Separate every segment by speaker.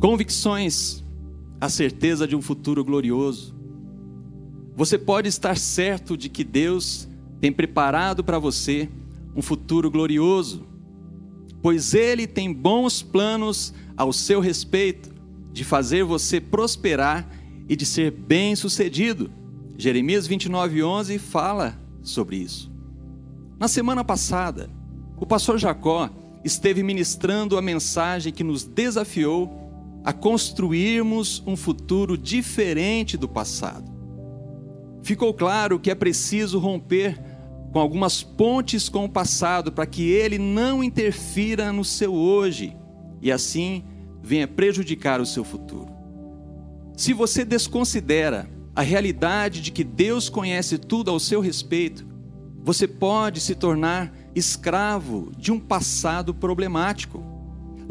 Speaker 1: Convicções, a certeza de um futuro glorioso. Você pode estar certo de que Deus tem preparado para você um futuro glorioso, pois Ele tem bons planos ao seu respeito, de fazer você prosperar e de ser bem-sucedido. Jeremias 29:11 fala sobre isso. Na semana passada, o pastor Jacó esteve ministrando a mensagem que nos desafiou a construirmos um futuro diferente do passado. Ficou claro que é preciso romper com algumas pontes com o passado para que ele não interfira no seu hoje e assim venha prejudicar o seu futuro. Se você desconsidera a realidade de que Deus conhece tudo ao seu respeito, você pode se tornar escravo de um passado problemático.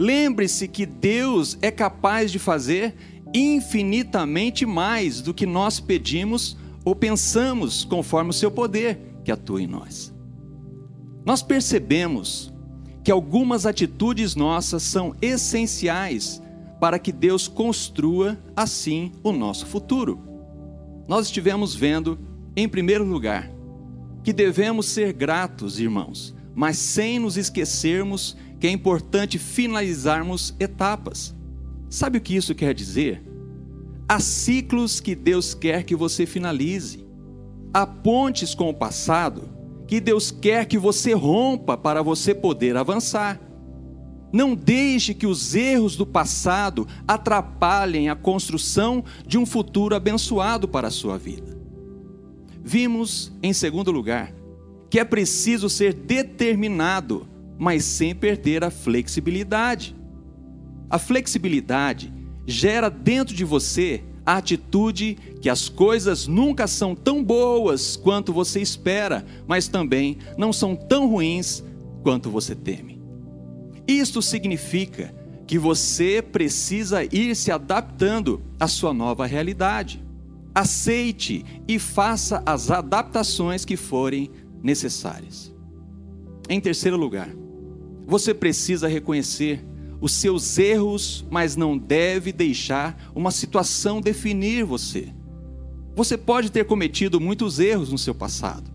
Speaker 1: Lembre-se que Deus é capaz de fazer infinitamente mais do que nós pedimos ou pensamos, conforme o seu poder que atua em nós. Nós percebemos que algumas atitudes nossas são essenciais para que Deus construa assim o nosso futuro. Nós estivemos vendo, em primeiro lugar, que devemos ser gratos, irmãos, mas sem nos esquecermos que é importante finalizarmos etapas. Sabe o que isso quer dizer? Há ciclos que Deus quer que você finalize. Há pontes com o passado que Deus quer que você rompa para você poder avançar. Não deixe que os erros do passado atrapalhem a construção de um futuro abençoado para a sua vida. Vimos, em segundo lugar, que é preciso ser determinado, mas sem perder a flexibilidade. A flexibilidade gera dentro de você a atitude que as coisas nunca são tão boas quanto você espera, mas também não são tão ruins quanto você teme. Isto significa que você precisa ir se adaptando à sua nova realidade. Aceite e faça as adaptações que forem necessárias. Em terceiro lugar, você precisa reconhecer os seus erros, mas não deve deixar uma situação definir você. Você pode ter cometido muitos erros no seu passado,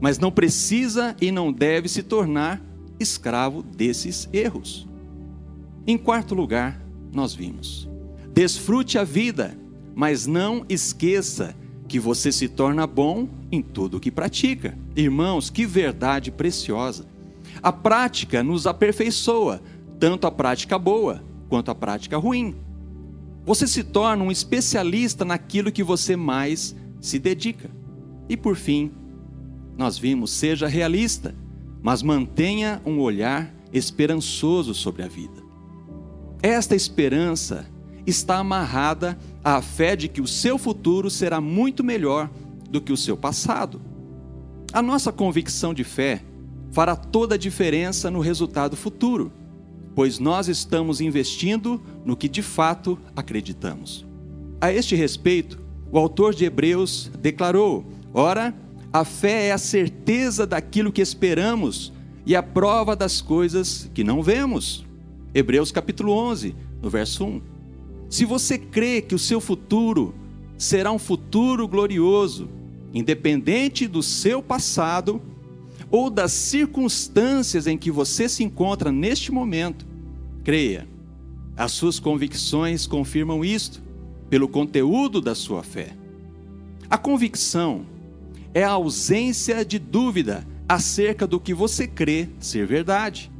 Speaker 1: mas não precisa e não deve se tornar escravo desses erros. Em quarto lugar, nós vimos: desfrute a vida, mas não esqueça que você se torna bom em tudo o que pratica. Irmãos, que verdade preciosa! A prática nos aperfeiçoa, tanto a prática boa quanto a prática ruim. Você se torna um especialista naquilo que você mais se dedica. E por fim, nós vimos, seja realista, mas mantenha um olhar esperançoso sobre a vida. Esta esperança está amarrada à fé de que o seu futuro será muito melhor do que o seu passado. A nossa convicção de fé fará toda a diferença no resultado futuro pois nós estamos investindo no que de fato acreditamos. A este respeito, o autor de Hebreus declarou: Ora, a fé é a certeza daquilo que esperamos e a prova das coisas que não vemos. Hebreus capítulo 11, no verso 1. Se você crê que o seu futuro será um futuro glorioso, independente do seu passado, ou das circunstâncias em que você se encontra neste momento, creia. As suas convicções confirmam isto pelo conteúdo da sua fé. A convicção é a ausência de dúvida acerca do que você crê ser verdade.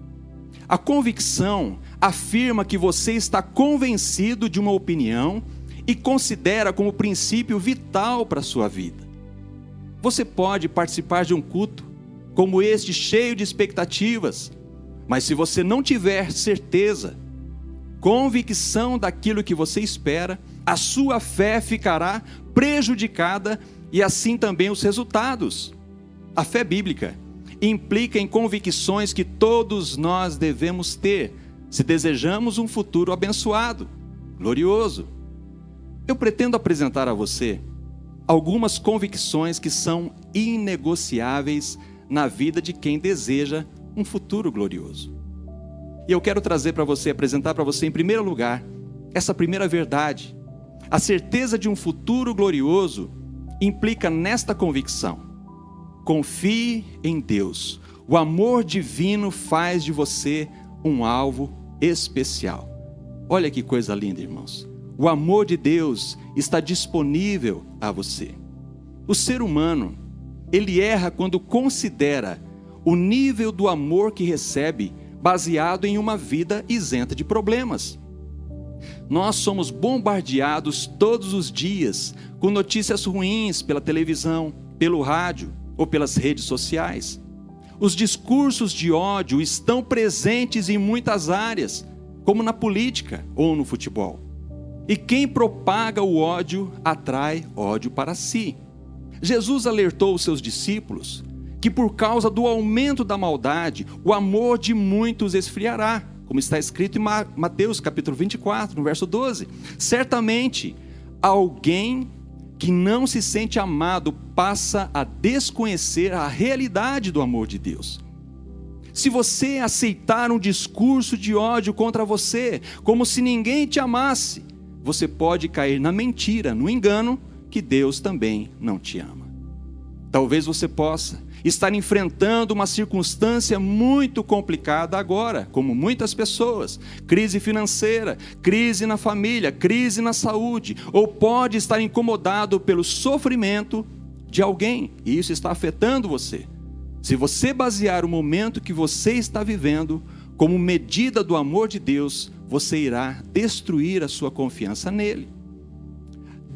Speaker 1: A convicção afirma que você está convencido de uma opinião e considera como princípio vital para a sua vida. Você pode participar de um culto como este, cheio de expectativas, mas se você não tiver certeza, convicção daquilo que você espera, a sua fé ficará prejudicada e assim também os resultados. A fé bíblica implica em convicções que todos nós devemos ter se desejamos um futuro abençoado, glorioso. Eu pretendo apresentar a você algumas convicções que são inegociáveis na vida de quem deseja um futuro glorioso. E eu quero trazer para você, apresentar para você, em primeiro lugar, essa primeira verdade, a certeza de um futuro glorioso, implica nesta convicção: confie em Deus. O amor divino faz de você um alvo especial. Olha que coisa linda, irmãos. O amor de Deus está disponível a você. O ser humano, ele erra quando considera o nível do amor que recebe baseado em uma vida isenta de problemas. Nós somos bombardeados todos os dias com notícias ruins pela televisão, pelo rádio ou pelas redes sociais. Os discursos de ódio estão presentes em muitas áreas, como na política ou no futebol. E quem propaga o ódio atrai ódio para si. Jesus alertou os seus discípulos que por causa do aumento da maldade, o amor de muitos esfriará, como está escrito em Mateus capítulo 24, no verso 12. Certamente, alguém que não se sente amado passa a desconhecer a realidade do amor de Deus. Se você aceitar um discurso de ódio contra você, como se ninguém te amasse, você pode cair na mentira, no engano, que Deus também não te ama. Talvez você possa estar enfrentando uma circunstância muito complicada agora, como muitas pessoas, crise financeira, crise na família, crise na saúde, ou pode estar incomodado pelo sofrimento de alguém, e isso está afetando você. Se você basear o momento que você está vivendo como medida do amor de Deus, você irá destruir a sua confiança nele.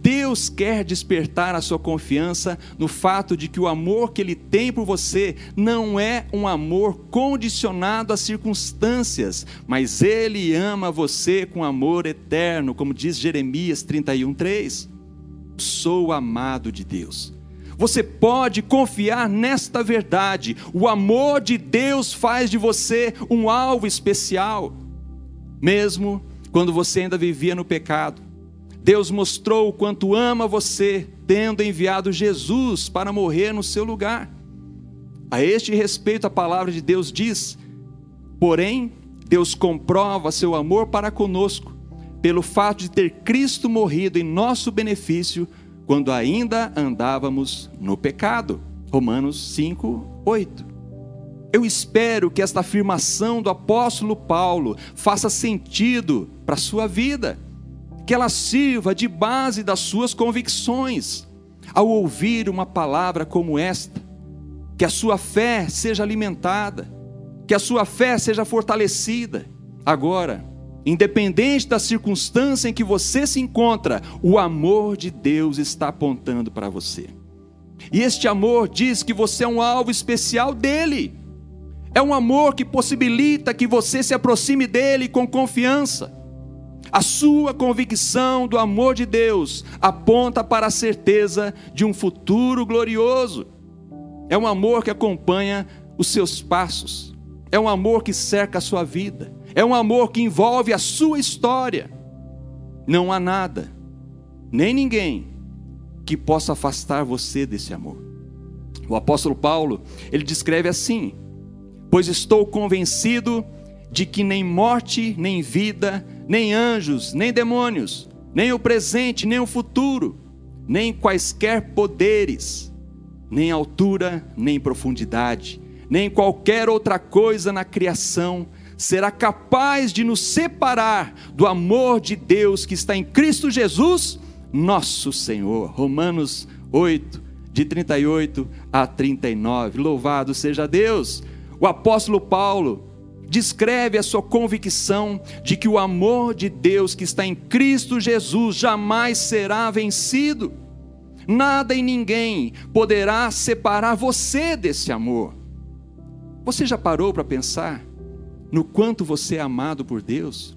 Speaker 1: Deus quer despertar a sua confiança no fato de que o amor que Ele tem por você não é um amor condicionado às circunstâncias, mas Ele ama você com amor eterno, como diz Jeremias 31,3. Sou amado de Deus. Você pode confiar nesta verdade. O amor de Deus faz de você um alvo especial, mesmo quando você ainda vivia no pecado Deus mostrou o quanto ama você, tendo enviado Jesus para morrer no seu lugar. A este respeito, a palavra de Deus diz: porém, Deus comprova seu amor para conosco, pelo fato de ter Cristo morrido em nosso benefício, quando ainda andávamos no pecado. Romanos 5, 8. Eu espero que esta afirmação do apóstolo Paulo faça sentido para a sua vida que ela sirva de base das suas convicções. Ao ouvir uma palavra como esta, que a sua fé seja alimentada, que a sua fé seja fortalecida. Agora, independente da circunstância em que você se encontra, o amor de Deus está apontando para você. E este amor diz que você é um alvo especial dele. É um amor que possibilita que você se aproxime dele com confiança. A sua convicção do amor de Deus aponta para a certeza de um futuro glorioso. É um amor que acompanha os seus passos. É um amor que cerca a sua vida. É um amor que envolve a sua história. Não há nada, nem ninguém, que possa afastar você desse amor. O apóstolo Paulo, ele descreve assim: Pois estou convencido de que nem morte, nem vida, nem anjos, nem demônios, nem o presente, nem o futuro, nem quaisquer poderes, nem altura, nem profundidade, nem qualquer outra coisa na criação será capaz de nos separar do amor de Deus que está em Cristo Jesus, nosso Senhor. Romanos 8, de 38 a 39. Louvado seja Deus. O apóstolo Paulo, descreve a sua convicção de que o amor de Deus que está em Cristo Jesus jamais será vencido. Nada e ninguém poderá separar você desse amor. Você já parou para pensar no quanto você é amado por Deus?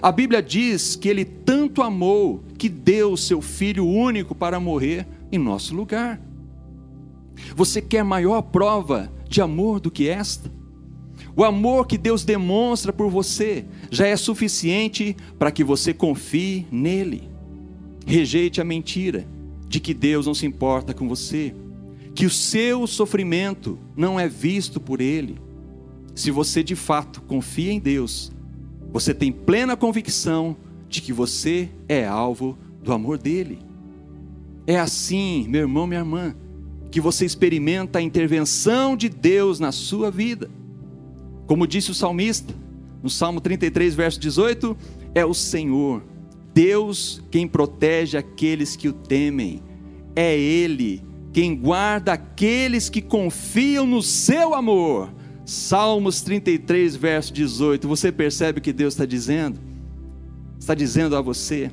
Speaker 1: A Bíblia diz que Ele tanto amou que deu o seu Filho único para morrer em nosso lugar. Você quer maior prova de amor do que esta? O amor que Deus demonstra por você já é suficiente para que você confie nele. Rejeite a mentira de que Deus não se importa com você, que o seu sofrimento não é visto por ele. Se você de fato confia em Deus, você tem plena convicção de que você é alvo do amor dele. É assim, meu irmão, minha irmã, que você experimenta a intervenção de Deus na sua vida. Como disse o salmista, no Salmo 33, verso 18, é o Senhor, Deus, quem protege aqueles que o temem. É Ele quem guarda aqueles que confiam no seu amor. Salmos 33, verso 18. Você percebe o que Deus está dizendo? Está dizendo a você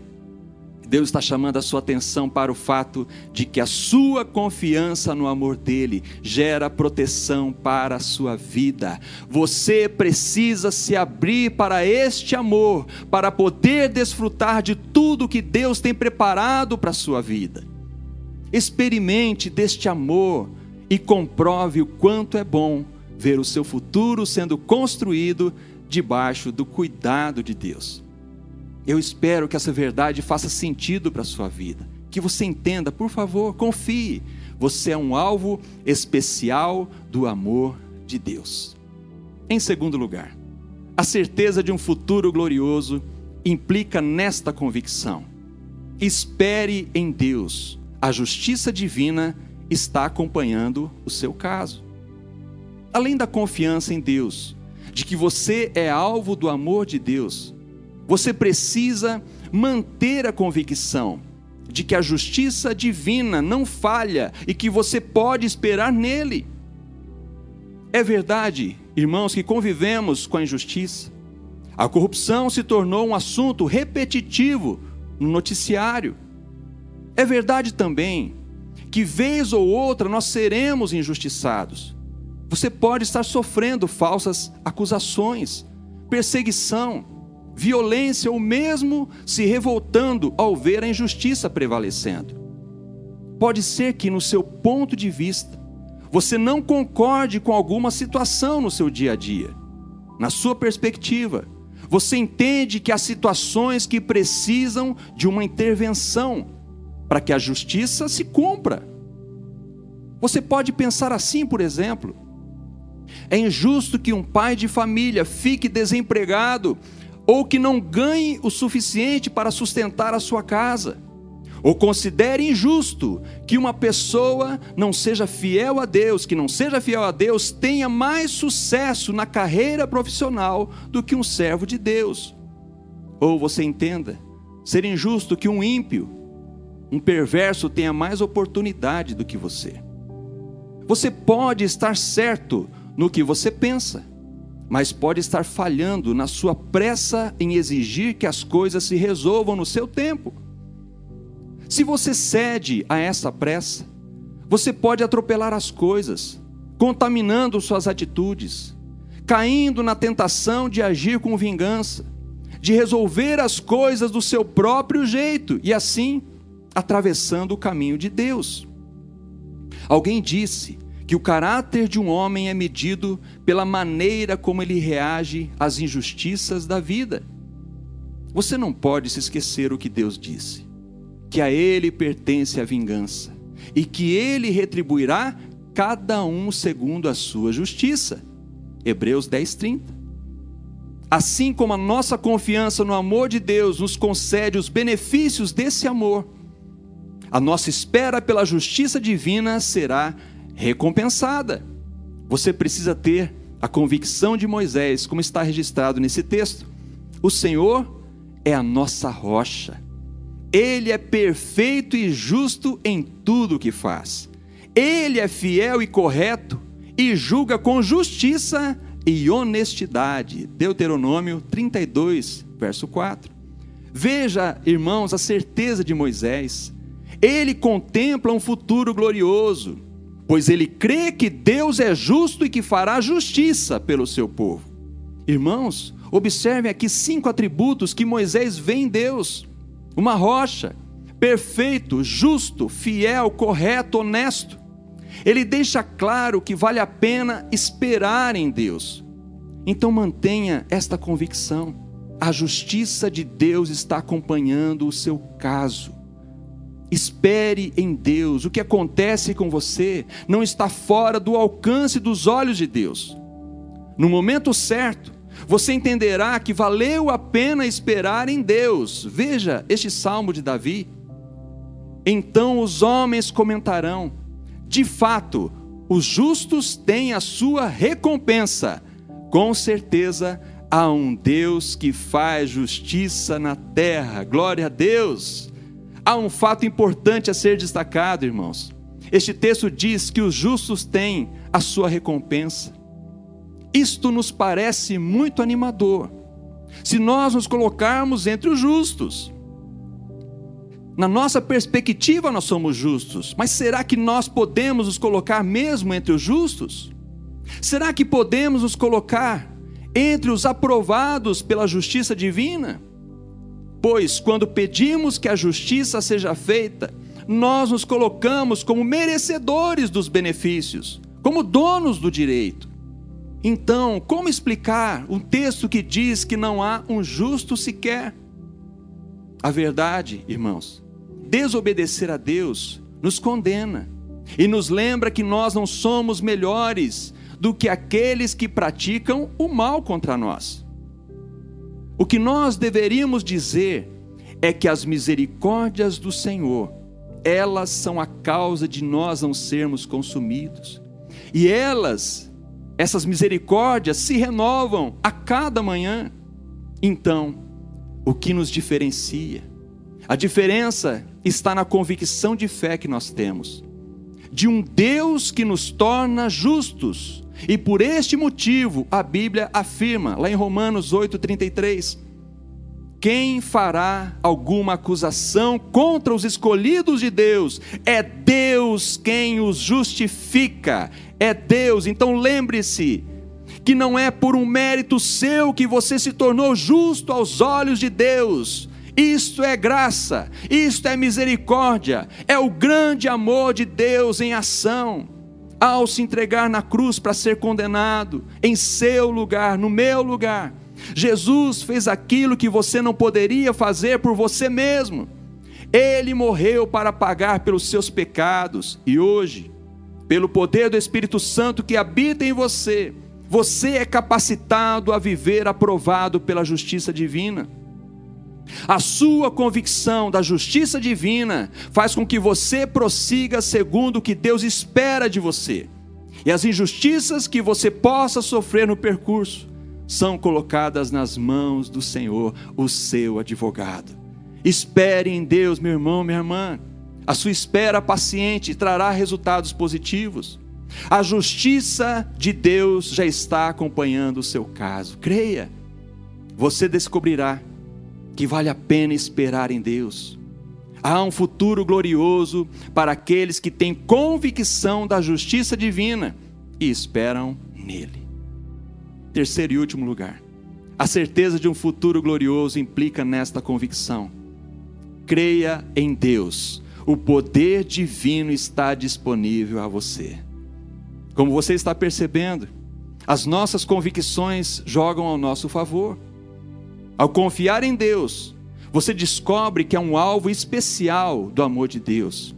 Speaker 1: Deus está chamando a sua atenção para o fato de que a sua confiança no amor dele gera proteção para a sua vida. Você precisa se abrir para este amor, para poder desfrutar de tudo que Deus tem preparado para a sua vida. Experimente deste amor e comprove o quanto é bom ver o seu futuro sendo construído debaixo do cuidado de Deus. Eu espero que essa verdade faça sentido para a sua vida. Que você entenda, por favor, confie. Você é um alvo especial do amor de Deus. Em segundo lugar, a certeza de um futuro glorioso implica nesta convicção: espere em Deus, a justiça divina está acompanhando o seu caso. Além da confiança em Deus, de que você é alvo do amor de Deus, você precisa manter a convicção de que a justiça divina não falha e que você pode esperar nele. É verdade, irmãos, que convivemos com a injustiça. A corrupção se tornou um assunto repetitivo no noticiário. É verdade também que, vez ou outra, nós seremos injustiçados. Você pode estar sofrendo falsas acusações, perseguição, violência ou mesmo se revoltando ao ver a injustiça prevalecendo. Pode ser que, no seu ponto de vista, você não concorde com alguma situação no seu dia a dia. Na sua perspectiva, você entende que há situações que precisam de uma intervenção para que a justiça se cumpra. Você pode pensar assim, por exemplo: é injusto que um pai de família fique desempregado ou que não ganhe o suficiente para sustentar a sua casa, ou considere injusto que uma pessoa não seja fiel a Deus, que não seja fiel a Deus, tenha mais sucesso na carreira profissional do que um servo de Deus. Ou você entenda, ser injusto que um ímpio, um perverso tenha mais oportunidade do que você. Você pode estar certo no que você pensa mas pode estar falhando na sua pressa em exigir que as coisas se resolvam no seu tempo. Se você cede a essa pressa, você pode atropelar as coisas, contaminando suas atitudes, caindo na tentação de agir com vingança, de resolver as coisas do seu próprio jeito e assim atravessando o caminho de Deus. Alguém disse que o caráter de um homem é medido pela maneira como ele reage às injustiças da vida. Você não pode se esquecer o que Deus disse: que a Ele pertence a vingança e que Ele retribuirá cada um segundo a sua justiça. Hebreus 10, 30. Assim como a nossa confiança no amor de Deus nos concede os benefícios desse amor, a nossa espera pela justiça divina será recompensada. Você precisa ter a convicção de Moisés, como está registrado nesse texto. O Senhor é a nossa rocha. Ele é perfeito e justo em tudo o que faz. Ele é fiel e correto e julga com justiça e honestidade. Deuteronômio 32, verso 4. Veja, irmãos, a certeza de Moisés. Ele contempla um futuro glorioso pois ele crê que Deus é justo e que fará justiça pelo seu povo. Irmãos, observem aqui cinco atributos que Moisés vê em Deus: uma rocha, perfeito, justo, fiel, correto, honesto. Ele deixa claro que vale a pena esperar em Deus. Então mantenha esta convicção. A justiça de Deus está acompanhando o seu caso. Espere em Deus. O que acontece com você não está fora do alcance dos olhos de Deus. No momento certo, você entenderá que valeu a pena esperar em Deus. Veja este salmo de Davi. Então os homens comentarão: de fato, os justos têm a sua recompensa. Com certeza há um Deus que faz justiça na terra. Glória a Deus. Há um fato importante a ser destacado, irmãos. Este texto diz que os justos têm a sua recompensa. Isto nos parece muito animador. Se nós nos colocarmos entre os justos, na nossa perspectiva nós somos justos, mas será que nós podemos nos colocar mesmo entre os justos? Será que podemos nos colocar entre os aprovados pela justiça divina? Pois quando pedimos que a justiça seja feita, nós nos colocamos como merecedores dos benefícios, como donos do direito. Então, como explicar um texto que diz que não há um justo sequer? A verdade, irmãos, desobedecer a Deus nos condena e nos lembra que nós não somos melhores do que aqueles que praticam o mal contra nós. O que nós deveríamos dizer é que as misericórdias do Senhor, elas são a causa de nós não sermos consumidos. E elas essas misericórdias se renovam a cada manhã. Então, o que nos diferencia? A diferença está na convicção de fé que nós temos, de um Deus que nos torna justos. E por este motivo, a Bíblia afirma, lá em Romanos 8,33, quem fará alguma acusação contra os escolhidos de Deus? É Deus quem os justifica é Deus. Então lembre-se que não é por um mérito seu que você se tornou justo aos olhos de Deus. Isto é graça, isto é misericórdia, é o grande amor de Deus em ação. Ao se entregar na cruz para ser condenado, em seu lugar, no meu lugar, Jesus fez aquilo que você não poderia fazer por você mesmo. Ele morreu para pagar pelos seus pecados e hoje pelo poder do Espírito Santo que habita em você, você é capacitado a viver aprovado pela justiça divina. A sua convicção da justiça divina faz com que você prossiga segundo o que Deus espera de você. E as injustiças que você possa sofrer no percurso são colocadas nas mãos do Senhor, o seu advogado. Espere em Deus, meu irmão, minha irmã. A sua espera paciente trará resultados positivos. A justiça de Deus já está acompanhando o seu caso. Creia, você descobrirá que vale a pena esperar em Deus. Há um futuro glorioso para aqueles que têm convicção da justiça divina e esperam nele. Terceiro e último lugar. A certeza de um futuro glorioso implica nesta convicção. Creia em Deus o poder divino está disponível a você. Como você está percebendo, as nossas convicções jogam ao nosso favor. Ao confiar em Deus, você descobre que é um alvo especial do amor de Deus.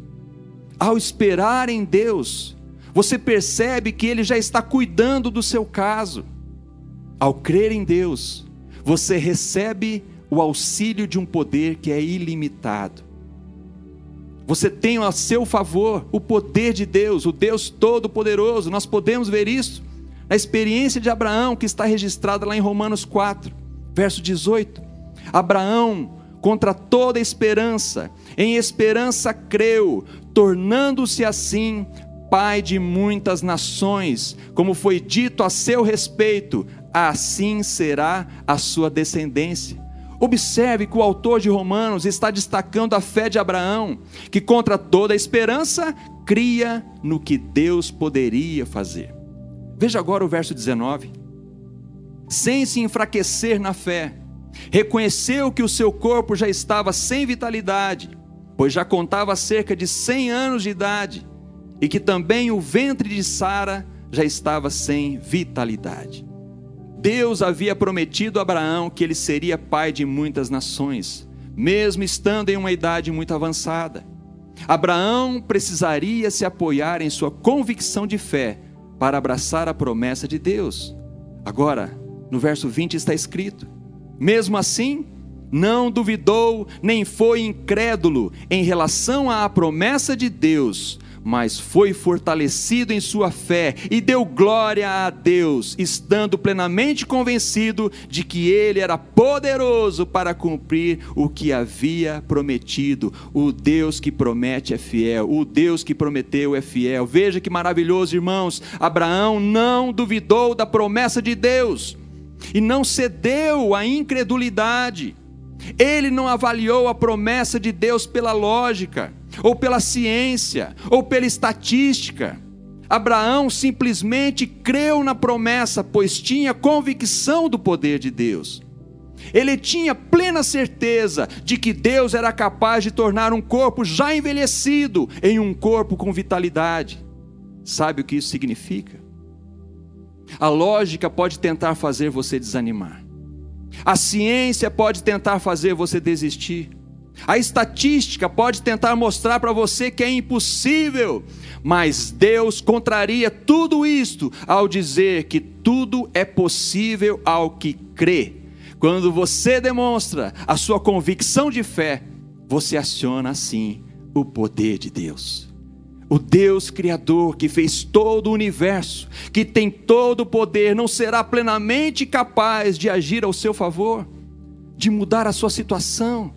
Speaker 1: Ao esperar em Deus, você percebe que Ele já está cuidando do seu caso. Ao crer em Deus, você recebe o auxílio de um poder que é ilimitado. Você tem a seu favor o poder de Deus, o Deus Todo-Poderoso. Nós podemos ver isso na experiência de Abraão, que está registrada lá em Romanos 4, verso 18. Abraão, contra toda esperança, em esperança creu, tornando-se assim pai de muitas nações, como foi dito a seu respeito, assim será a sua descendência. Observe que o autor de Romanos está destacando a fé de Abraão, que contra toda esperança cria no que Deus poderia fazer. Veja agora o verso 19. Sem se enfraquecer na fé, reconheceu que o seu corpo já estava sem vitalidade, pois já contava cerca de 100 anos de idade, e que também o ventre de Sara já estava sem vitalidade. Deus havia prometido a Abraão que ele seria pai de muitas nações, mesmo estando em uma idade muito avançada. Abraão precisaria se apoiar em sua convicção de fé para abraçar a promessa de Deus. Agora, No verso 20 está escrito: Mesmo assim, não duvidou nem foi incrédulo em relação à promessa de Deus, mas foi fortalecido em sua fé e deu glória a Deus, estando plenamente convencido de que ele era poderoso para cumprir o que havia prometido. O Deus que promete é fiel, o Deus que prometeu é fiel. Veja que maravilhoso, irmãos. Abraão não duvidou da promessa de Deus e não cedeu à incredulidade. Ele não avaliou a promessa de Deus pela lógica, ou pela ciência, ou pela estatística. Abraão simplesmente creu na promessa, pois tinha convicção do poder de Deus. Ele tinha plena certeza de que Deus era capaz de tornar um corpo já envelhecido em um corpo com vitalidade. Sabe o que isso significa? A lógica pode tentar fazer você desanimar. A ciência pode tentar fazer você desistir. A estatística pode tentar mostrar para você que é impossível, mas Deus contraria tudo isto ao dizer que tudo é possível ao que crê. Quando você demonstra a sua convicção de fé, você aciona assim o poder de Deus. O Deus Criador que fez todo o universo, que tem todo o poder, não será plenamente capaz de agir ao seu favor, de mudar a sua situação.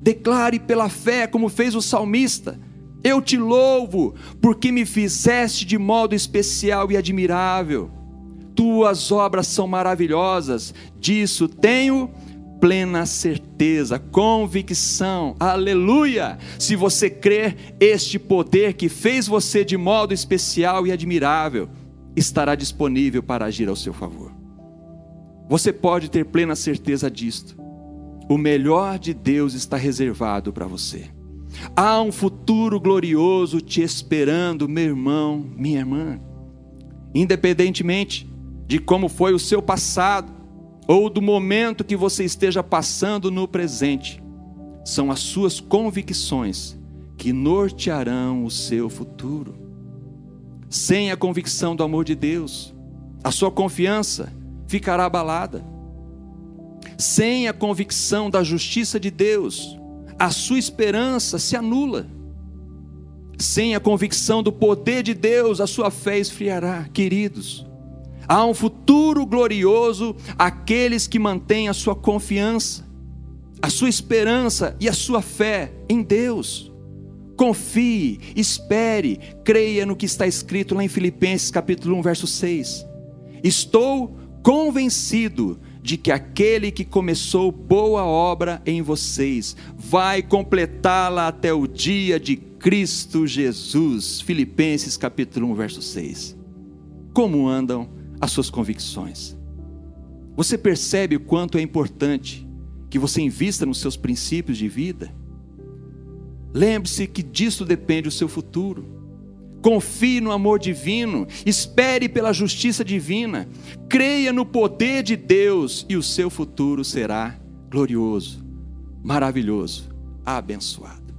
Speaker 1: Declare pela fé, como fez o salmista: Eu te louvo, porque me fizeste de modo especial e admirável. Tuas obras são maravilhosas, disso tenho plena certeza, convicção, aleluia. Se você crer, este poder que fez você de modo especial e admirável estará disponível para agir ao seu favor. Você pode ter plena certeza disto. O melhor de Deus está reservado para você. Há um futuro glorioso te esperando, meu irmão, minha irmã. Independentemente de como foi o seu passado, ou do momento que você esteja passando no presente, são as suas convicções que nortearão o seu futuro. Sem a convicção do amor de Deus, a sua confiança ficará abalada. Sem a convicção da justiça de Deus, a sua esperança se anula. Sem a convicção do poder de Deus, a sua fé esfriará. Queridos, Há um futuro glorioso àqueles que mantêm a sua confiança, a sua esperança e a sua fé em Deus. Confie, espere, creia no que está escrito lá em Filipenses capítulo 1, verso 6. Estou convencido de que aquele que começou boa obra em vocês vai completá-la até o dia de Cristo Jesus. Filipenses capítulo 1, verso 6. Como andam as suas convicções. Você percebe o quanto é importante que você invista nos seus princípios de vida? Lembre-se que disso depende o seu futuro. Confie no amor divino, espere pela justiça divina, creia no poder de Deus e o seu futuro será glorioso, maravilhoso, abençoado.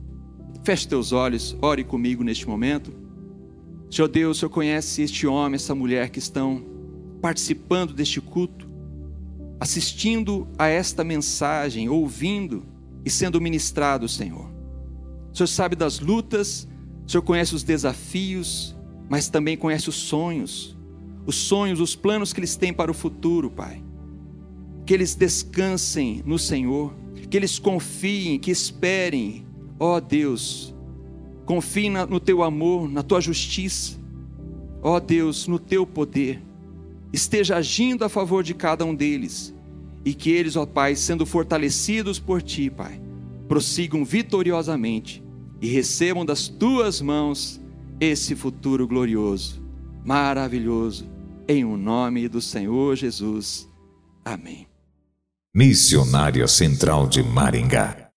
Speaker 1: Feche teus olhos, ore comigo neste momento. Senhor Deus, o Senhor conhece este homem, essa mulher que estão participando deste culto, assistindo a esta mensagem, ouvindo e sendo ministrado, Senhor. O Senhor sabe das lutas, o Senhor conhece os desafios, mas também conhece os sonhos, os sonhos, os planos que eles têm para o futuro, Pai. Que eles descansem no Senhor, que eles confiem, que esperem, ó Deus, confiem no teu amor, na tua justiça, ó Deus, no teu poder esteja agindo a favor de cada um deles e que eles, ó Pai, sendo fortalecidos por Ti, Pai, prossigam vitoriosamente e recebam das Tuas mãos esse futuro glorioso, maravilhoso, em o nome do Senhor Jesus. Amém.
Speaker 2: Missionária Central de Maringá